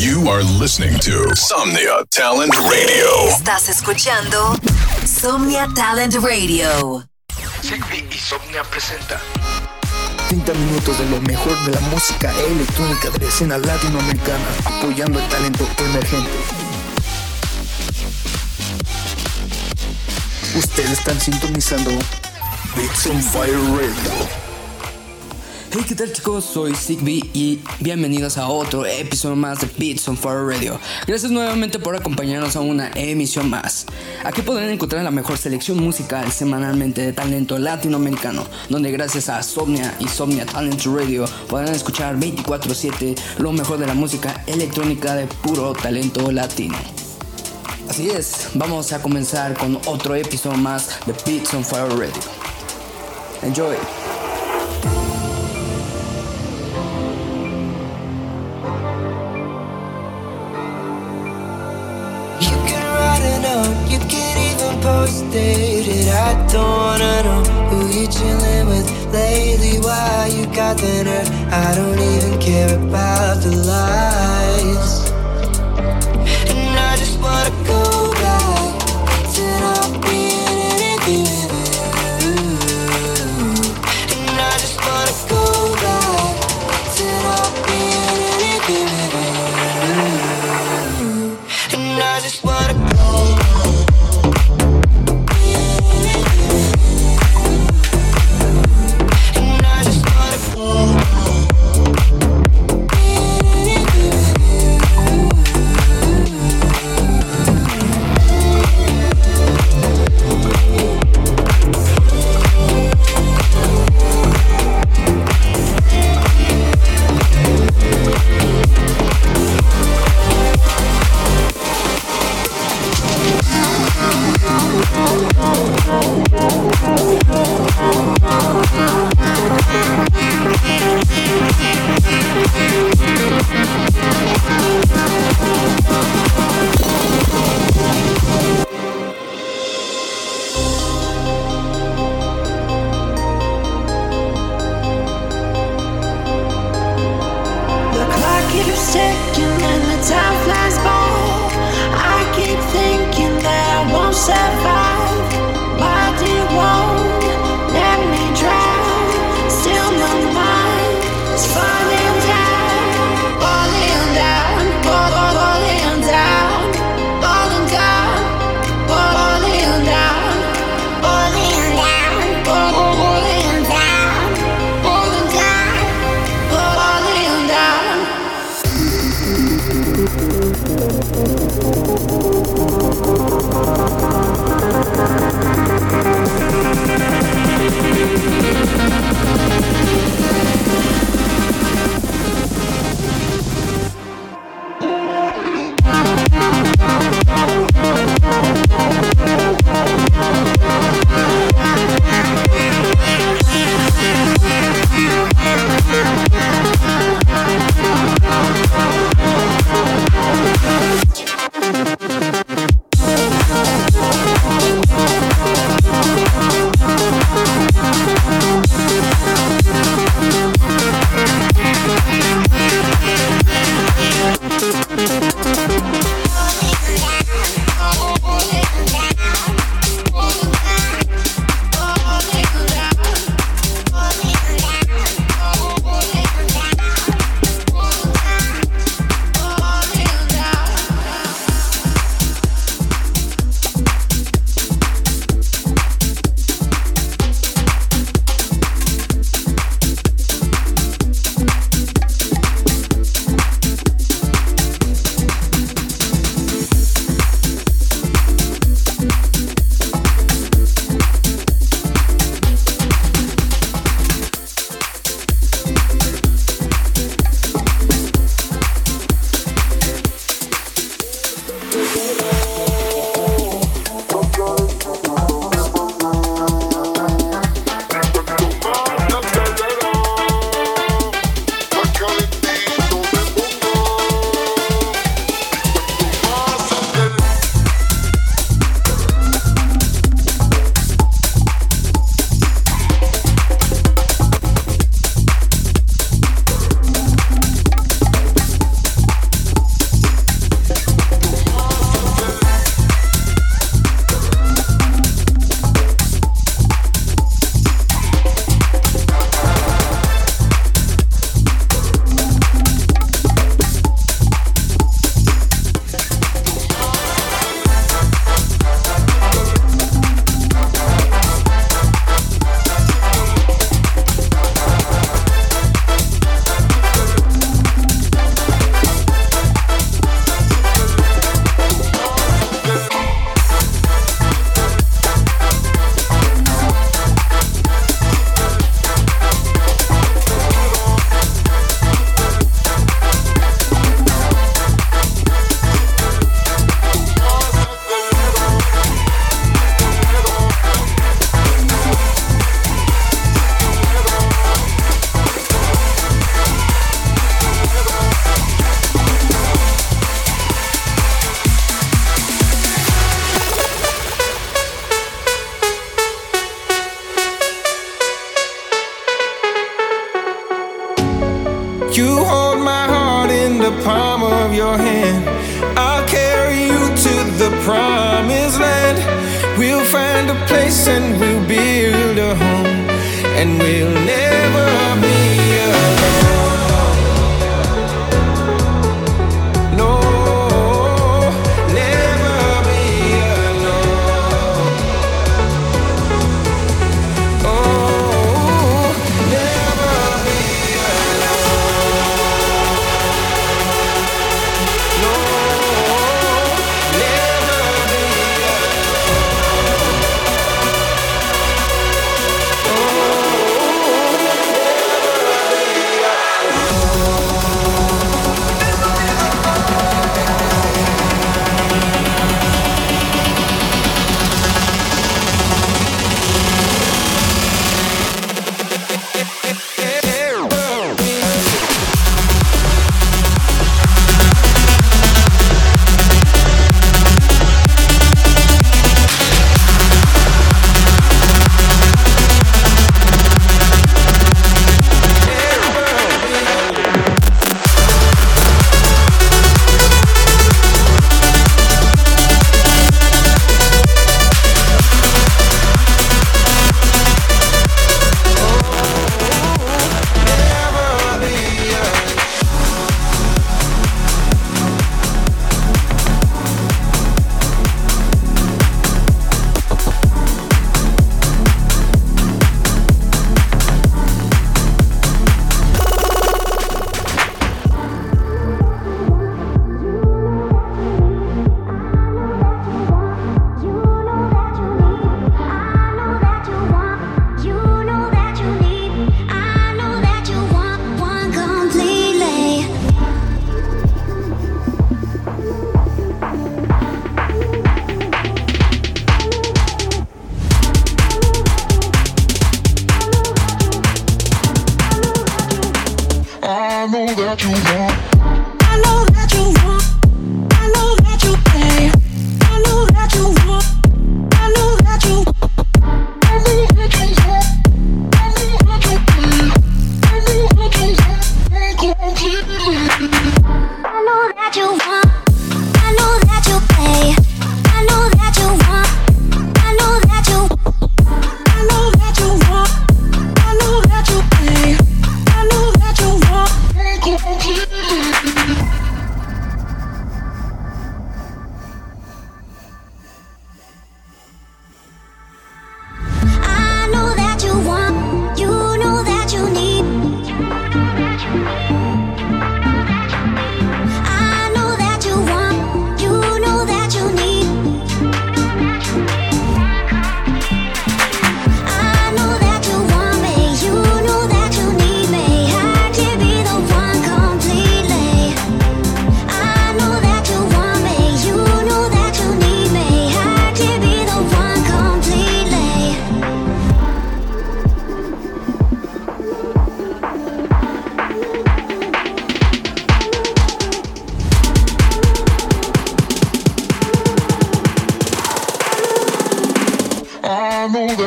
You are listening to Somnia Talent Radio. Estás escuchando Somnia Talent Radio. Sigby y Somnia presenta 30 minutos de lo mejor de la música electrónica de la escena latinoamericana, apoyando el talento emergente. Ustedes están sintonizando Beats on Fire Radio. Hey, ¿qué tal chicos? Soy Sigby y bienvenidos a otro episodio más de Beats on Fire Radio. Gracias nuevamente por acompañarnos a una emisión más. Aquí podrán encontrar la mejor selección musical semanalmente de talento latinoamericano, donde gracias a Somnia y Somnia Talent Radio podrán escuchar 24/7 lo mejor de la música electrónica de puro talento latino. Así es, vamos a comenzar con otro episodio más de Beats on Fire Radio. Enjoy. Can even post it. I don't wanna know who you chillin' with lately. Why you got the nerve? I don't even care about the lies. You hold my heart in the palm of your hand. I'll carry you to the promised land. We'll find a place and we'll build a home, and we'll never be.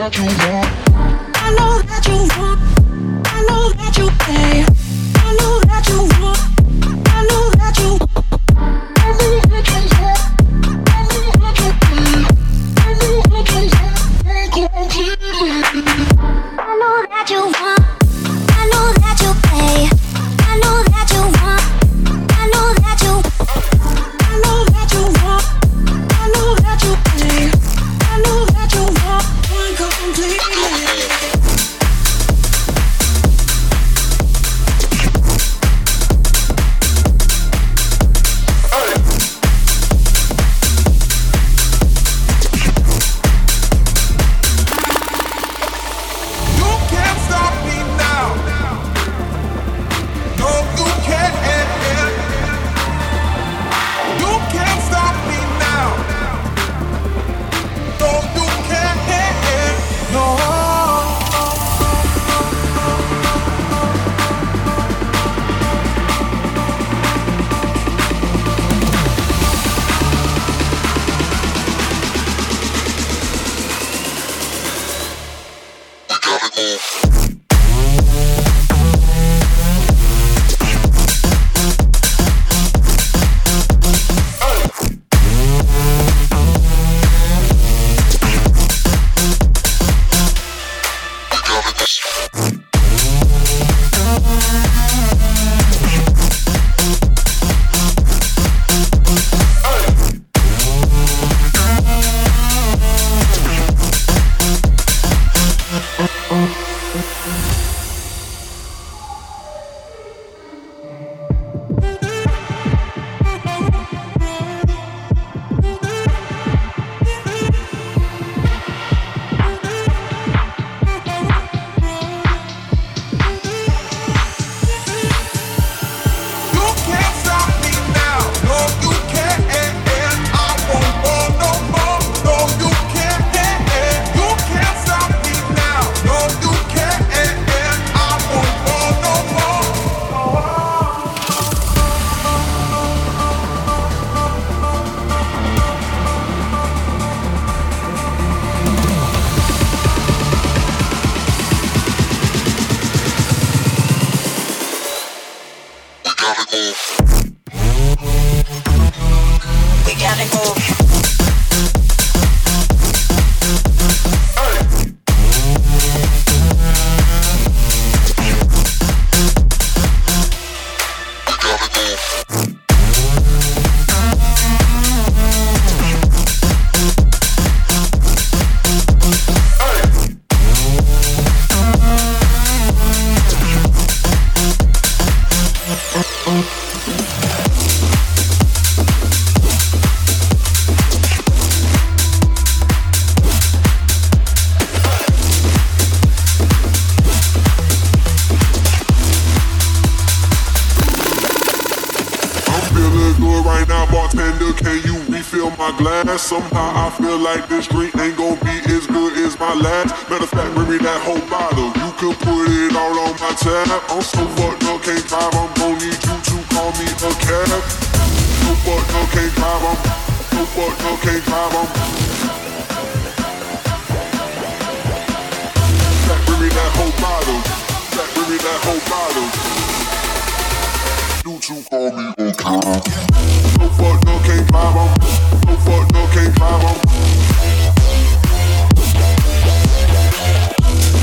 that you want. I know that you want. I know that you say. Música I feel like this drink ain't gonna be as good as my last. Matter of fact, bring me that whole bottle. You can put it all on my tab. I'm so fucked up, can't drive. I'm gonna need you to call me a cab. So fucked up, can't drive. I'm so fucked up, can't drive. I'm Back, bring me that whole bottle. Back, bring me that whole bottle. You call me a cab. So fucked up, can't drive. I'm so fucked up, can't drive. I'm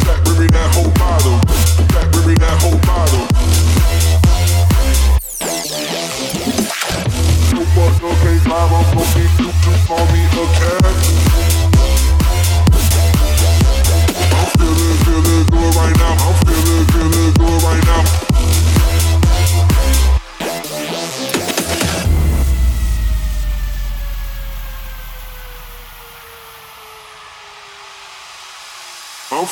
Back, bring me that whole bottle. Back, bring me that whole bottle. So fucked up, can't drive. I'm gonna need you to call me a cab. I'm feeling, feeling good right now. I'm feeling, feeling good right now.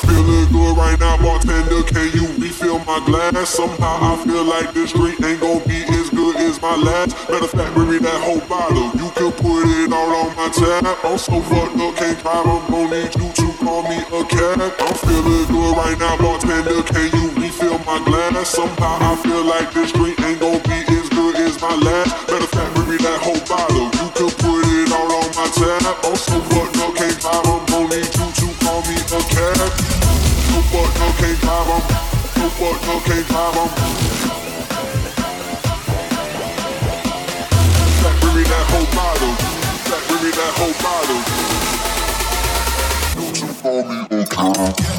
Feeling good right now, bartender. Can you refill my glass? Somehow I feel like this drink ain't gonna be as good as my last. Matter of fact, bring me that whole bottle. You can put it all on my tab. I'm so fucked up, can't drive. I'm gonna need you to call me a cab. I'm feeling good right now, bartender. Can you refill my glass? Somehow I feel like this drink ain't gonna be as good as my last. Matter of fact, bring me that whole bottle. You can put it all on my tab. I'm so fucked up, can't drive. I'm gonna need you I'm bring me that whole bottle. Back, bring me that whole bottle. You to call me a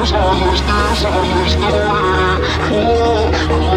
understand, understand, understand.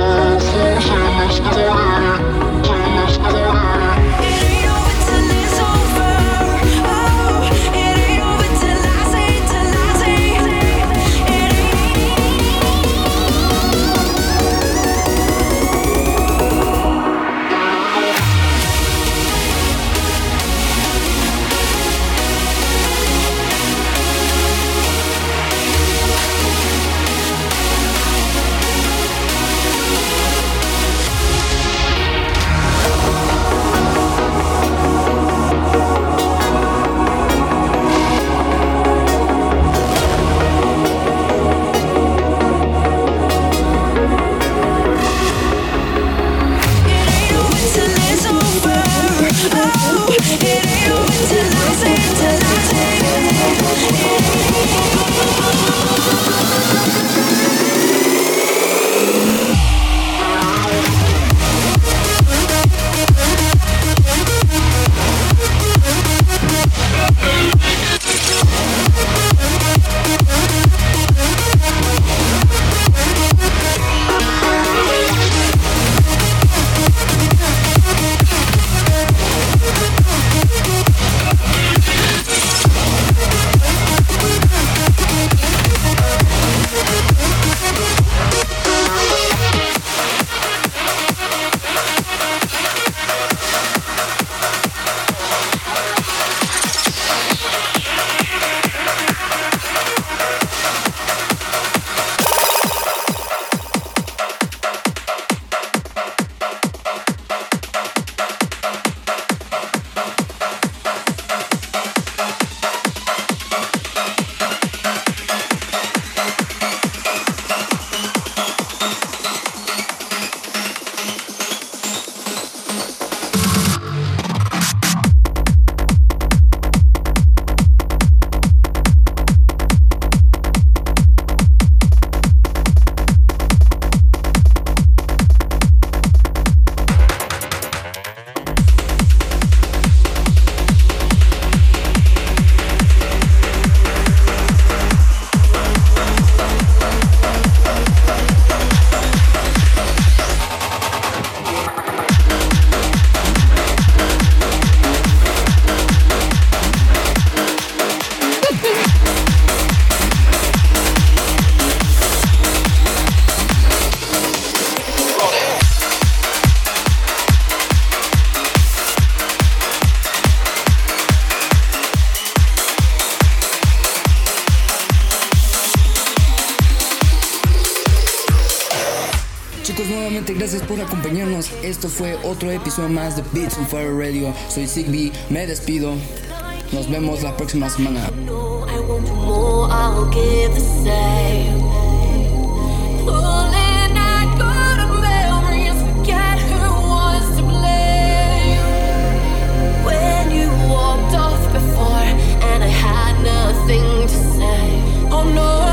it is. esto fue otro episodio más de Beats on Fire Radio. Soy Zigby, me despido. Nos vemos la próxima semana. nothing to say. Oh no.